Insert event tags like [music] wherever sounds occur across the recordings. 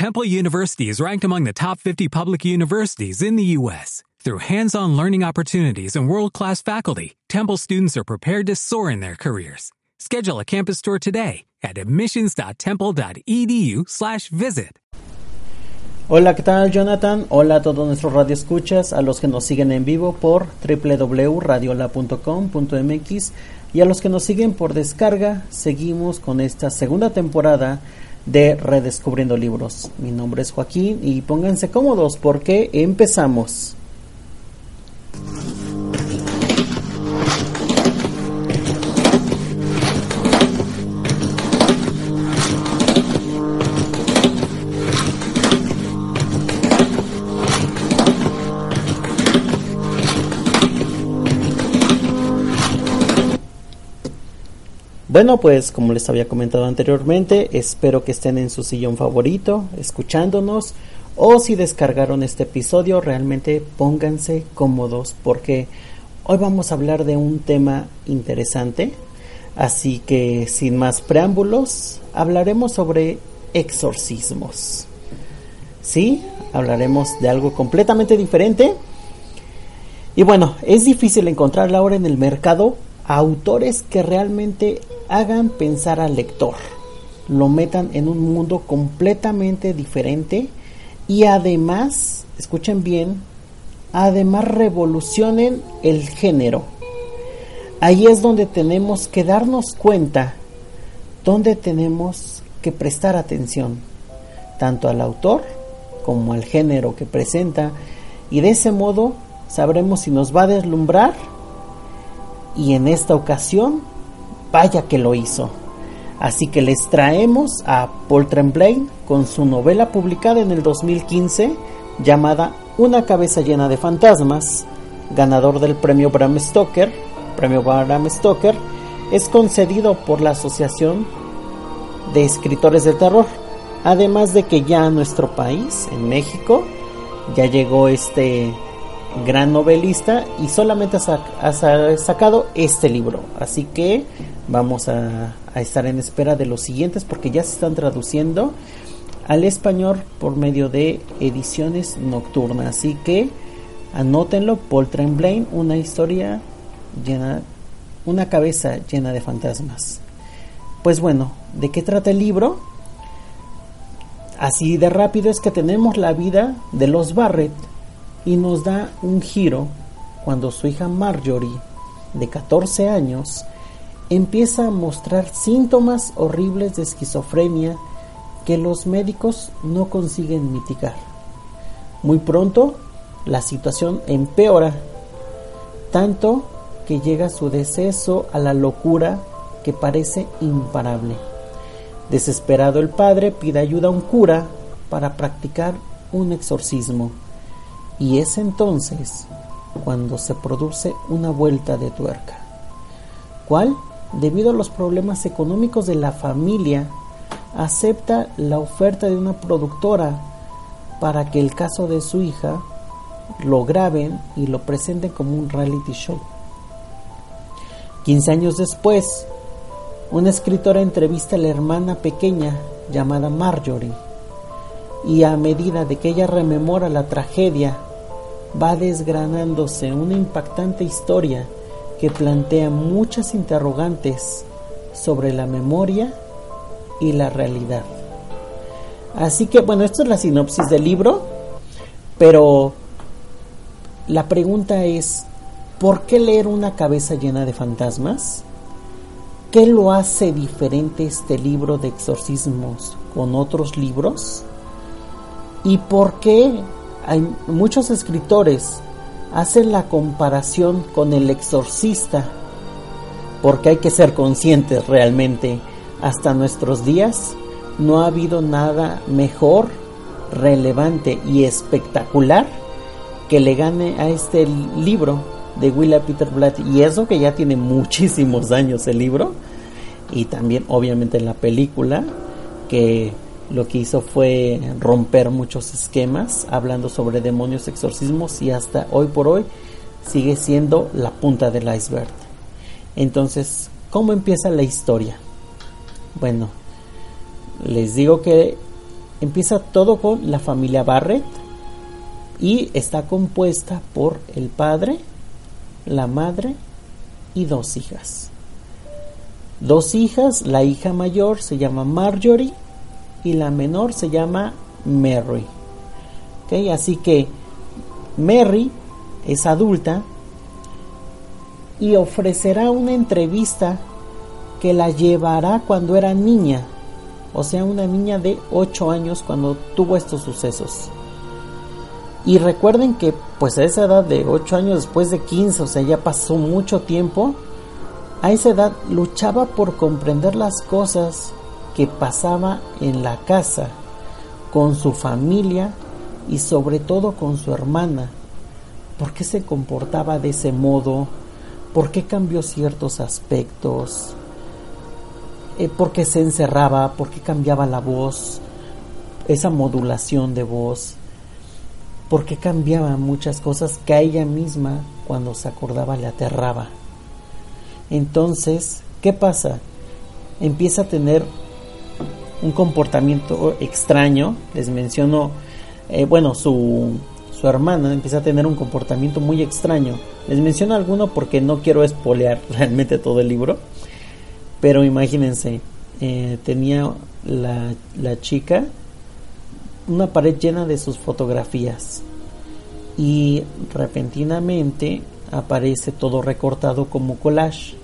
Temple University is ranked among the top 50 public universities in the U.S. Through hands-on learning opportunities and world-class faculty, Temple students are prepared to soar in their careers. Schedule a campus tour today at admissions.temple.edu/visit. Hola, ¿qué tal Jonathan? Hola a todos nuestros radioescuchas, a los que nos siguen en vivo por www.radiola.com.mx y a los que nos siguen por descarga, seguimos con esta segunda temporada de Redescubriendo Libros. Mi nombre es Joaquín y pónganse cómodos porque empezamos. Bueno, pues como les había comentado anteriormente, espero que estén en su sillón favorito, escuchándonos, o si descargaron este episodio, realmente pónganse cómodos porque hoy vamos a hablar de un tema interesante. Así que sin más preámbulos, hablaremos sobre exorcismos. Sí, hablaremos de algo completamente diferente. Y bueno, es difícil encontrarla ahora en el mercado autores que realmente hagan pensar al lector, lo metan en un mundo completamente diferente y además, escuchen bien, además revolucionen el género. Ahí es donde tenemos que darnos cuenta, donde tenemos que prestar atención, tanto al autor como al género que presenta, y de ese modo sabremos si nos va a deslumbrar y en esta ocasión, vaya que lo hizo. Así que les traemos a Paul Tremblay con su novela publicada en el 2015 llamada Una cabeza llena de fantasmas, ganador del premio Bram Stoker. Premio Bram Stoker es concedido por la Asociación de Escritores de Terror. Además de que ya a nuestro país, en México, ya llegó este gran novelista y solamente ha, sacado este libro. Así que vamos a, estar en espera de los siguientes porque ya se están traduciendo al español por medio de ediciones nocturnas. Así que anótenlo, Paul Tremblay, una historia llena, una cabeza llena de fantasmas. Pues bueno, ¿de qué trata el libro? Así de rápido es que tenemos la vida de los Barrett, y nos da un giro cuando su hija Marjorie, de 14 años, empieza a mostrar síntomas horribles de esquizofrenia que los médicos no consiguen mitigar. Muy pronto la situación empeora, tanto que llega su deceso a la locura que parece imparable. Desesperado el padre pide ayuda a un cura para practicar un exorcismo. Y es entonces cuando se produce una vuelta de tuerca. ¿Cuál? Debido a los problemas económicos de la familia, acepta la oferta de una productora para que el caso de su hija lo graben y lo presenten como un reality show. 15 años después, una escritora entrevista a la hermana pequeña llamada Marjorie y a medida de que ella rememora la tragedia va desgranándose una impactante historia que plantea muchas interrogantes sobre la memoria y la realidad. Así que bueno, esto es la sinopsis del libro, pero la pregunta es, ¿por qué leer una cabeza llena de fantasmas? ¿Qué lo hace diferente este libro de exorcismos con otros libros? ¿Y por qué hay muchos escritores hacen la comparación con el exorcista, porque hay que ser conscientes realmente, hasta nuestros días no ha habido nada mejor, relevante y espectacular que le gane a este libro de Willa Peter Blatt. Y eso que ya tiene muchísimos años el libro. Y también obviamente la película que lo que hizo fue romper muchos esquemas hablando sobre demonios, exorcismos y hasta hoy por hoy sigue siendo la punta del iceberg. Entonces, ¿cómo empieza la historia? Bueno, les digo que empieza todo con la familia Barrett y está compuesta por el padre, la madre y dos hijas. Dos hijas, la hija mayor se llama Marjorie y la menor se llama Mary. Así que Mary es adulta y ofrecerá una entrevista que la llevará cuando era niña, o sea, una niña de 8 años cuando tuvo estos sucesos. Y recuerden que pues a esa edad de 8 años después de 15, o sea, ya pasó mucho tiempo, a esa edad luchaba por comprender las cosas que pasaba en la casa, con su familia y sobre todo con su hermana. ¿Por qué se comportaba de ese modo? ¿Por qué cambió ciertos aspectos? Eh, ¿Por qué se encerraba? ¿Por qué cambiaba la voz? Esa modulación de voz. ¿Por qué cambiaba muchas cosas que a ella misma cuando se acordaba le aterraba? Entonces, ¿qué pasa? Empieza a tener un comportamiento extraño. Les menciono, eh, bueno, su, su hermana empieza a tener un comportamiento muy extraño. Les menciono alguno porque no quiero espolear [laughs] realmente todo el libro. Pero imagínense, eh, tenía la, la chica una pared llena de sus fotografías y repentinamente aparece todo recortado como collage.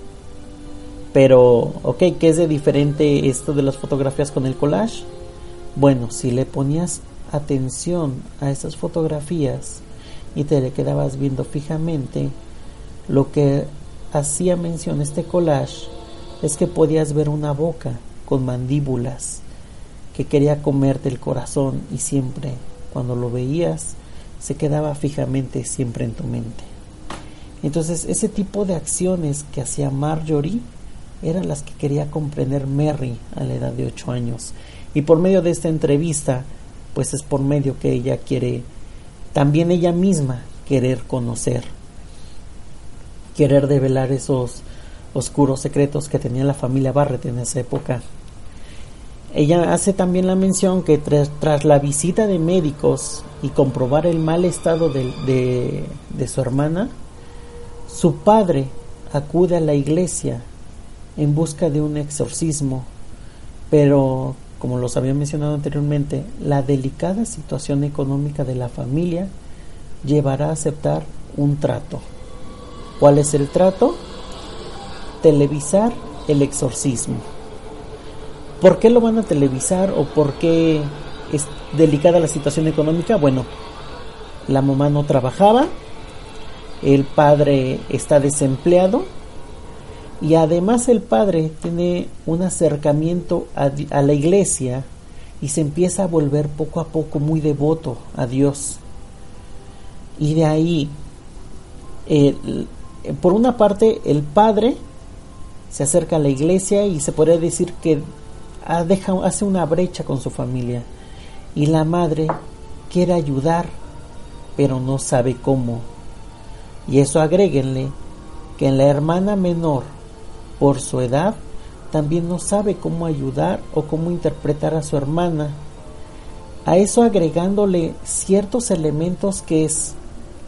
Pero, ok, ¿qué es de diferente esto de las fotografías con el collage? Bueno, si le ponías atención a esas fotografías y te le quedabas viendo fijamente, lo que hacía mención este collage es que podías ver una boca con mandíbulas que quería comerte el corazón y siempre cuando lo veías se quedaba fijamente siempre en tu mente. Entonces ese tipo de acciones que hacía Marjorie eran las que quería comprender Mary a la edad de 8 años. Y por medio de esta entrevista, pues es por medio que ella quiere, también ella misma, querer conocer, querer develar esos oscuros secretos que tenía la familia Barrett en esa época. Ella hace también la mención que tras, la visita de médicos y comprobar el mal estado de, de su hermana, su padre acude a la iglesia en busca de un exorcismo, pero como los había mencionado anteriormente, la delicada situación económica de la familia llevará a aceptar un trato. ¿Cuál es el trato? Televisar el exorcismo. ¿Por qué lo van a televisar o por qué es delicada la situación económica? Bueno, la mamá no trabajaba, el padre está desempleado y además el padre tiene un acercamiento a, la iglesia y se empieza a volver poco a poco muy devoto a Dios. Y de ahí, por una parte, el padre se acerca a la iglesia y se podría decir que hace una brecha con su familia. Y la madre quiere ayudar, pero no sabe cómo. Y eso agréguenle que en la hermana menor, por su edad, también no sabe cómo ayudar o cómo interpretar a su hermana. A eso agregándole ciertos elementos que es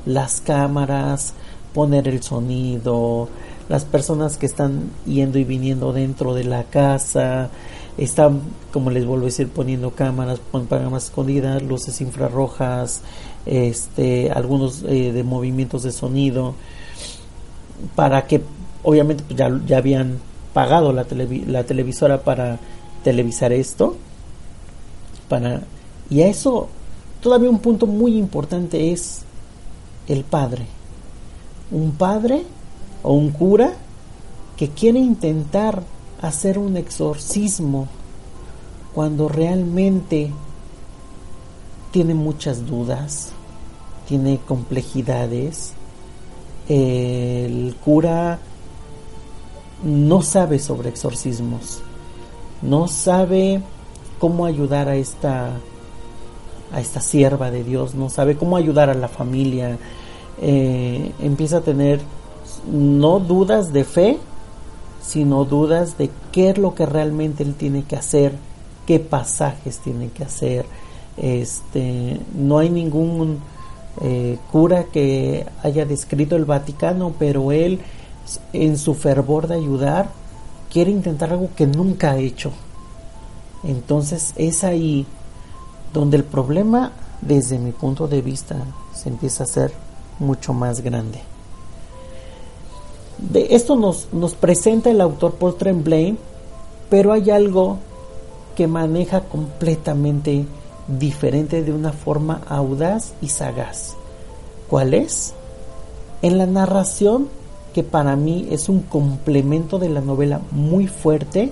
las cámaras, poner el sonido, las personas que están yendo y viniendo dentro de la casa, están, como les vuelvo a decir, poniendo cámaras, cámaras escondidas, luces infrarrojas, este, algunos eh, de movimientos de sonido, para que obviamente pues, ya, ya habían pagado la, la televisora para televisar esto, para, y a eso todavía un punto muy importante es el padre. Un padre o un cura que quiere intentar hacer un exorcismo cuando realmente tiene muchas dudas, tiene complejidades. El cura no sabe sobre exorcismos, no sabe cómo ayudar a esta a esta sierva de Dios, no sabe cómo ayudar a la familia, eh, empieza a tener no dudas de fe, sino dudas de qué es lo que realmente él tiene que hacer, qué pasajes tiene que hacer, Este, no hay ningún eh, cura que haya descrito el Vaticano, pero él en su fervor de ayudar quiere intentar algo que nunca ha hecho. Entonces es ahí donde el problema, desde mi punto de vista, se empieza a hacer mucho más grande. De esto nos, nos presenta el autor Paul Tremblay, pero hay algo que maneja completamente diferente de una forma audaz y sagaz. ¿Cuál es? En la narración, que para mí es un complemento de la novela muy fuerte,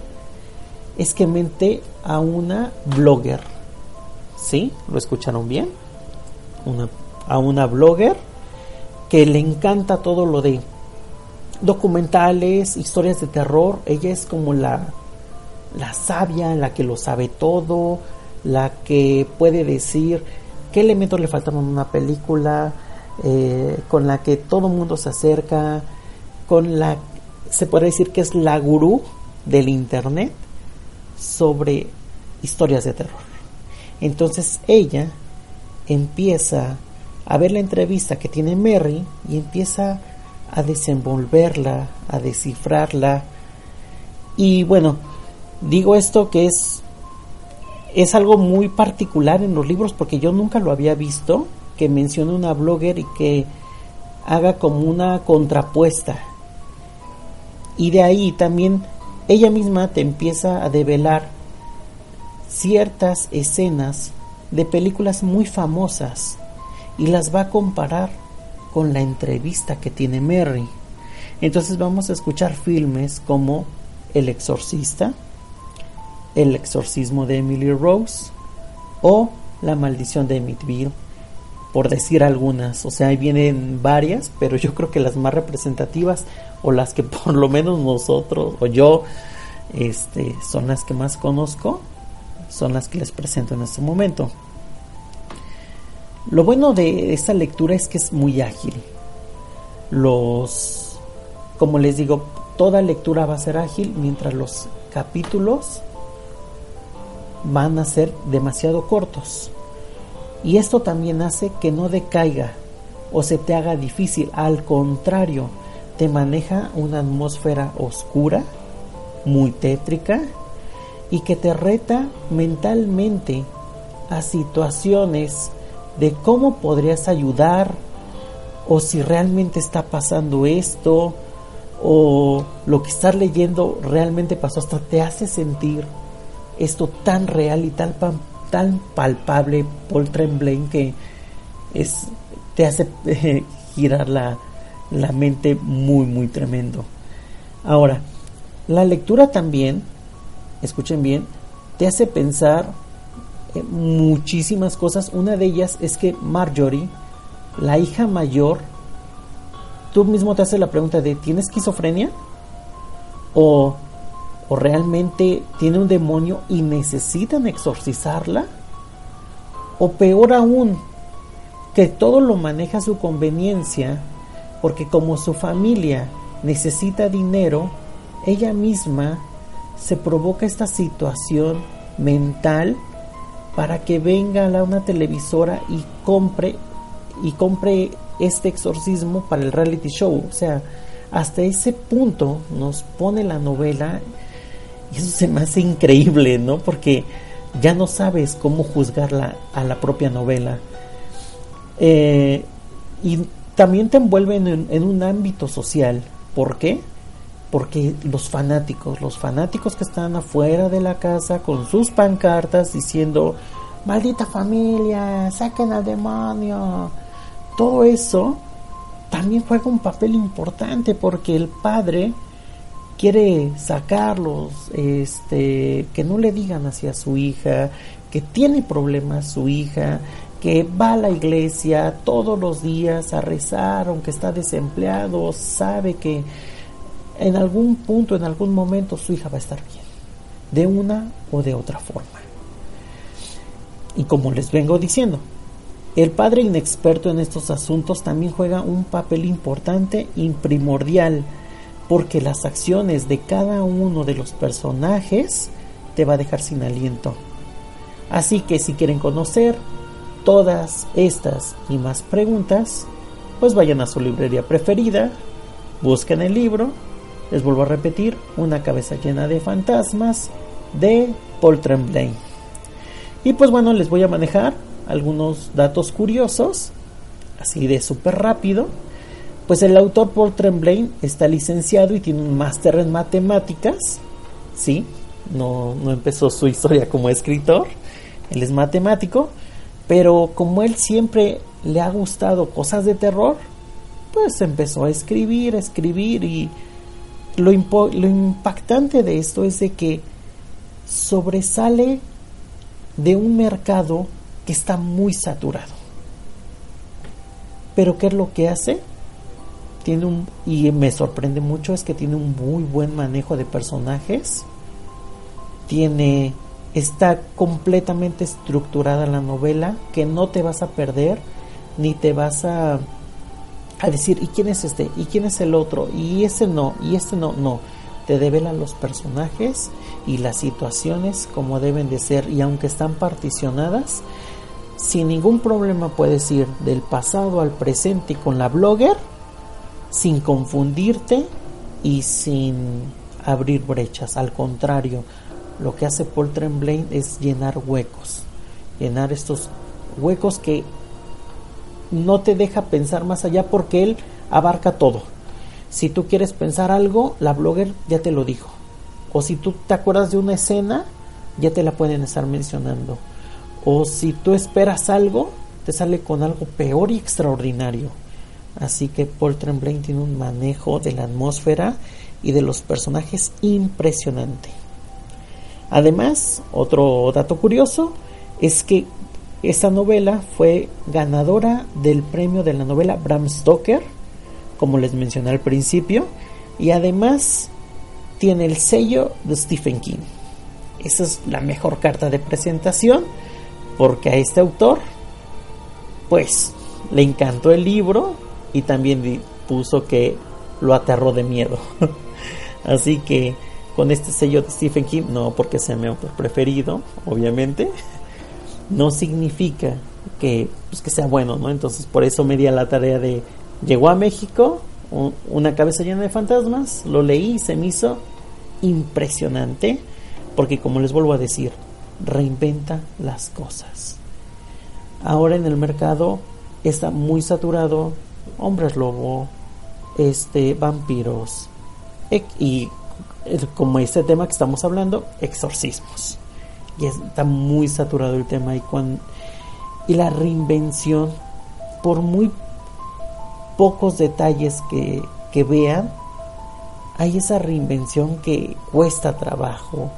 es que mente a una blogger. ¿Sí? ¿Lo escucharon bien? Una, a una blogger que le encanta todo lo de documentales, historias de terror. Ella es como la, la sabia, la que lo sabe todo, la que puede decir qué elementos le faltan en una película, eh, con la que todo el mundo se acerca, con la se puede decir que es la gurú del internet sobre historias de terror. Entonces ella empieza a ver la entrevista que tiene Mary y empieza a desenvolverla, a descifrarla. Y bueno, digo esto que es es algo muy particular en los libros porque yo nunca lo había visto que mencione una blogger y que haga como una contrapuesta. Y de ahí también ella misma te empieza a develar ciertas escenas de películas muy famosas y las va a comparar con la entrevista que tiene Mary. Entonces vamos a escuchar filmes como El Exorcista, El Exorcismo de Emily Rose o La Maldición de Amityville, por decir algunas. O sea, ahí vienen varias, pero yo creo que las más representativas o las que [laughs] por lo menos nosotros o yo este, son las que más conozco, son las que les presento en este momento. Lo bueno de esta lectura es que es muy ágil. Los, como les digo, toda lectura va a ser ágil mientras los capítulos van a ser demasiado cortos. Y esto también hace que no decaiga o se te haga difícil. Al contrario, te maneja una atmósfera oscura, muy tétrica, y que te reta mentalmente a situaciones de cómo podrías ayudar o si realmente está pasando esto o lo que estás leyendo realmente pasó, hasta te hace sentir esto tan real y tan, tan palpable, Paul Tremblay, que es, te hace eh, girar la, la mente muy, muy tremendo. Ahora, la lectura también, escuchen bien, te hace pensar muchísimas cosas. Una de ellas es que Marjorie, la hija mayor, tú mismo te haces la pregunta de ¿tiene esquizofrenia? ¿O, o realmente tiene un demonio y necesitan exorcizarla? O peor aún, que todo lo maneja a su conveniencia, porque como su familia necesita dinero, ella misma se provoca esta situación mental para que venga a una televisora y compre y compre este exorcismo para el reality show. O sea, hasta ese punto nos pone la novela y eso se me hace increíble, ¿no? Porque ya no sabes cómo juzgarla a la propia novela. Eh, y también te envuelven en, en un ámbito social. ¿Por qué? porque los fanáticos, los fanáticos que están afuera de la casa con sus pancartas diciendo, maldita familia, saquen al demonio, todo eso también juega un papel importante porque el padre quiere sacarlos, este, que no le digan hacia su hija, que tiene problemas su hija, que va a la iglesia todos los días a rezar, aunque está desempleado, sabe que en algún punto, en algún momento, su hija va a estar bien, de una o de otra forma. Y como les vengo diciendo, el padre inexperto en estos asuntos también juega un papel importante y primordial, porque las acciones de cada uno de los personajes te va a dejar sin aliento. Así que si quieren conocer todas estas y más preguntas, pues vayan a su librería preferida, busquen el libro, les vuelvo a repetir, Una cabeza llena de fantasmas de Paul Tremblay. Y pues bueno, les voy a manejar algunos datos curiosos, así de súper rápido. Pues el autor Paul Tremblay está licenciado y tiene un máster en matemáticas, ¿sí? No, no empezó su historia como escritor, él es matemático, pero como él siempre le ha gustado cosas de terror, pues empezó a escribir, a escribir y lo, lo impactante de esto es de que sobresale de un mercado que está muy saturado. Pero ¿qué es lo que hace? Tiene un y me sorprende mucho es que tiene un muy buen manejo de personajes. Tiene está completamente estructurada la novela que no te vas a perder ni te vas a a decir y quién es este y quién es el otro y ese no y este no no te devela los personajes y las situaciones como deben de ser y aunque están particionadas sin ningún problema puedes ir del pasado al presente con la blogger sin confundirte y sin abrir brechas al contrario lo que hace Paul Tremblay es llenar huecos, llenar estos huecos que no te deja pensar más allá porque él abarca todo. Si tú quieres pensar algo, la blogger ya te lo dijo. O si tú te acuerdas de una escena, ya te la pueden estar mencionando. O si tú esperas algo, te sale con algo peor y extraordinario. Así que Paul Tremblay tiene un manejo de la atmósfera y de los personajes impresionante. Además, otro dato curioso es que esta novela fue ganadora del premio de la novela Bram Stoker, como les mencioné al principio, y además tiene el sello de Stephen King. Esa es la mejor carta de presentación porque a este autor pues le encantó el libro y también puso que lo aterró de miedo. [laughs] Así que con este sello de Stephen King, no porque sea mi autor preferido, obviamente, no significa que, pues, que sea bueno, ¿no? Entonces por eso me di a la tarea de, llegó a México, una cabeza llena de fantasmas, lo leí se me hizo impresionante, porque como les vuelvo a decir, reinventa las cosas. Ahora en el mercado está muy saturado hombres lobo, este vampiros y como este tema que estamos hablando, exorcismos. Y está muy saturado el tema y, cuando, y la reinvención, por muy pocos detalles que, que vean, hay esa reinvención que cuesta trabajo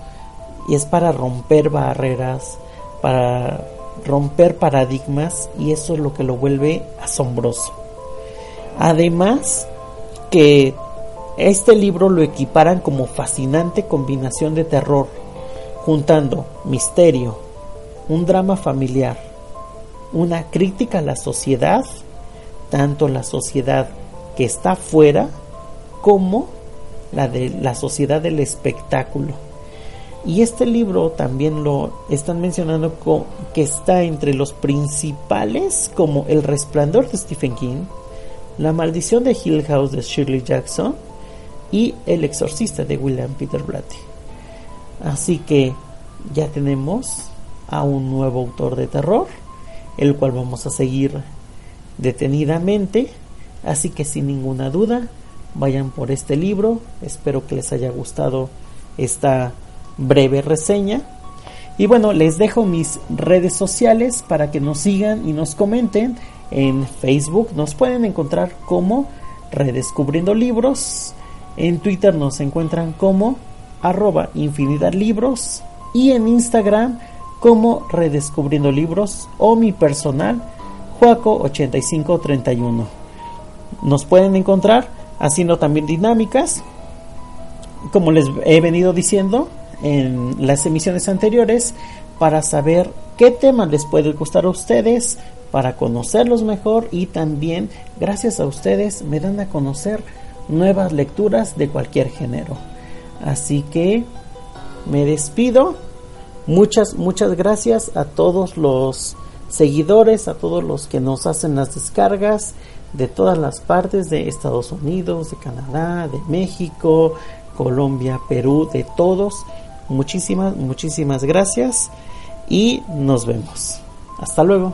y es para romper barreras, para romper paradigmas y eso es lo que lo vuelve asombroso. Además que este libro lo equiparan como fascinante combinación de terror, juntando misterio, un drama familiar, una crítica a la sociedad, tanto la sociedad que está fuera como la de la sociedad del espectáculo. Y este libro también lo están mencionando que está entre los principales como El Resplandor de Stephen King, La Maldición de Hill House de Shirley Jackson, y El exorcista de William Peter Blatty. Así que ya tenemos a un nuevo autor de terror, el cual vamos a seguir detenidamente. Así que sin ninguna duda, vayan por este libro. Espero que les haya gustado esta breve reseña. Y bueno, les dejo mis redes sociales para que nos sigan y nos comenten. En Facebook nos pueden encontrar como Redescubriendo Libros. En Twitter nos encuentran como arroba infinidad libros y en Instagram como redescubriendo libros o mi personal Juaco8531. Nos pueden encontrar haciendo también dinámicas, como les he venido diciendo en las emisiones anteriores, para saber qué tema les puede gustar a ustedes, para conocerlos mejor y también gracias a ustedes me dan a conocer nuevas lecturas de cualquier género. Así que me despido. Muchas, muchas gracias a todos los seguidores, a todos los que nos hacen las descargas de todas las partes de Estados Unidos, de Canadá, de México, Colombia, Perú, de todos. Muchísimas, muchísimas gracias y nos vemos. Hasta luego.